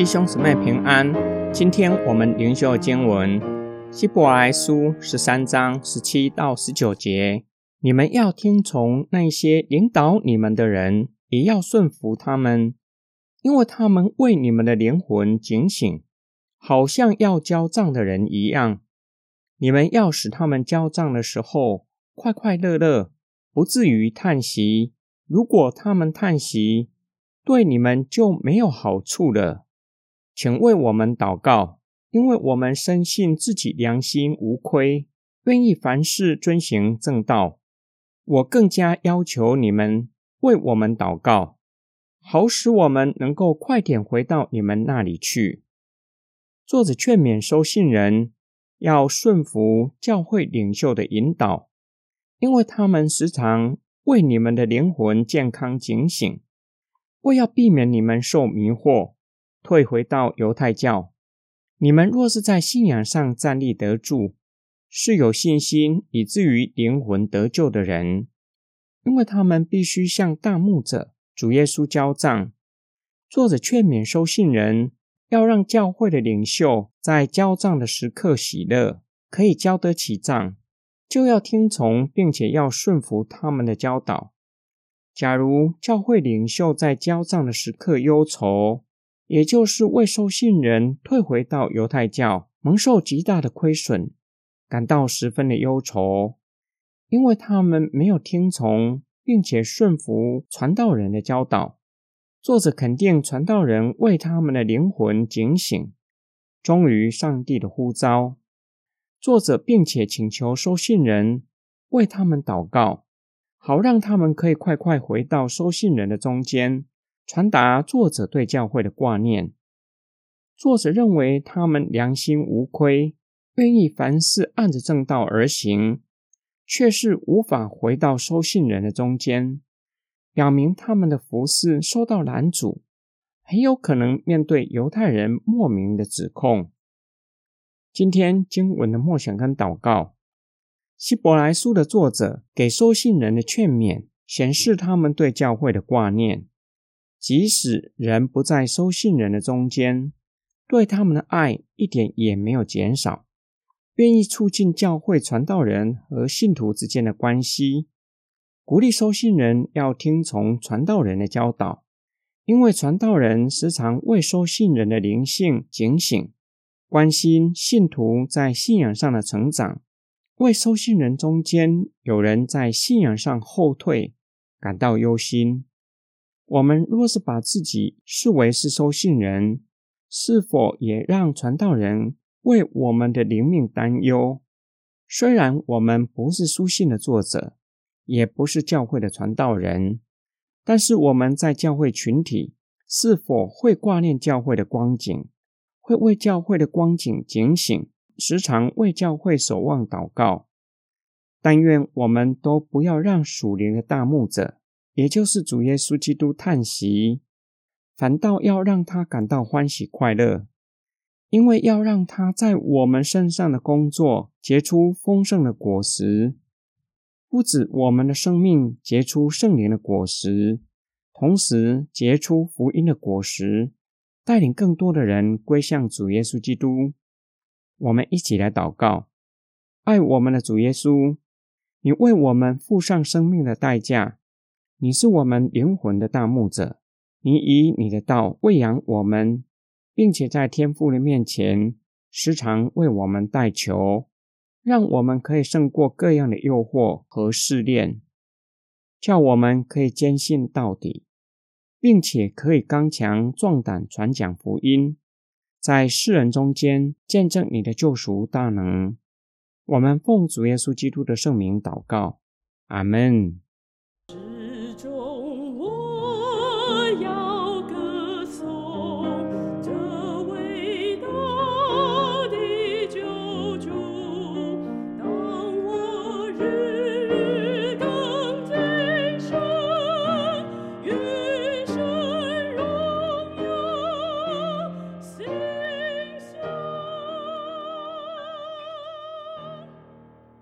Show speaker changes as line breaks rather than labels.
弟兄姊妹平安，今天我们灵修经文希伯来书十三章十七到十九节。你们要听从那些领导你们的人，也要顺服他们，因为他们为你们的灵魂警醒，好像要交账的人一样。你们要使他们交账的时候快快乐乐，不至于叹息。如果他们叹息，对你们就没有好处了。请为我们祷告，因为我们深信自己良心无亏，愿意凡事遵行正道。我更加要求你们为我们祷告，好使我们能够快点回到你们那里去。作者劝勉收信人要顺服教会领袖的引导，因为他们时常为你们的灵魂健康警醒，为要避免你们受迷惑。退回到犹太教，你们若是在信仰上站立得住，是有信心以至于灵魂得救的人，因为他们必须向大牧者主耶稣交账。作者劝勉收信人，要让教会的领袖在交账的时刻喜乐，可以交得起账，就要听从并且要顺服他们的教导。假如教会领袖在交账的时刻忧愁，也就是未受信人退回到犹太教，蒙受极大的亏损，感到十分的忧愁，因为他们没有听从并且顺服传道人的教导。作者肯定传道人为他们的灵魂警醒，忠于上帝的呼召。作者并且请求收信人为他们祷告，好让他们可以快快回到收信人的中间。传达作者对教会的挂念。作者认为他们良心无亏，愿意凡事按着正道而行，却是无法回到收信人的中间，表明他们的服饰受到拦阻，很有可能面对犹太人莫名的指控。今天经文的默想跟祷告，希伯来书的作者给收信人的劝勉，显示他们对教会的挂念。即使人不在收信人的中间，对他们的爱一点也没有减少，愿意促进教会传道人和信徒之间的关系，鼓励收信人要听从传道人的教导，因为传道人时常为收信人的灵性警醒，关心信徒在信仰上的成长，为收信人中间有人在信仰上后退感到忧心。我们若是把自己视为是收信人，是否也让传道人为我们的灵命担忧？虽然我们不是书信的作者，也不是教会的传道人，但是我们在教会群体是否会挂念教会的光景，会为教会的光景警醒，时常为教会守望祷告？但愿我们都不要让属灵的大牧者。也就是主耶稣基督叹息，反倒要让他感到欢喜快乐，因为要让他在我们身上的工作结出丰盛的果实，不止我们的生命结出圣灵的果实，同时结出福音的果实，带领更多的人归向主耶稣基督。我们一起来祷告：爱我们的主耶稣，你为我们付上生命的代价。你是我们灵魂的大牧者，你以你的道喂养我们，并且在天父的面前时常为我们代求，让我们可以胜过各样的诱惑和试炼，叫我们可以坚信到底，并且可以刚强壮胆传讲福音，在世人中间见证你的救赎大能。我们奉主耶稣基督的圣名祷告，阿门。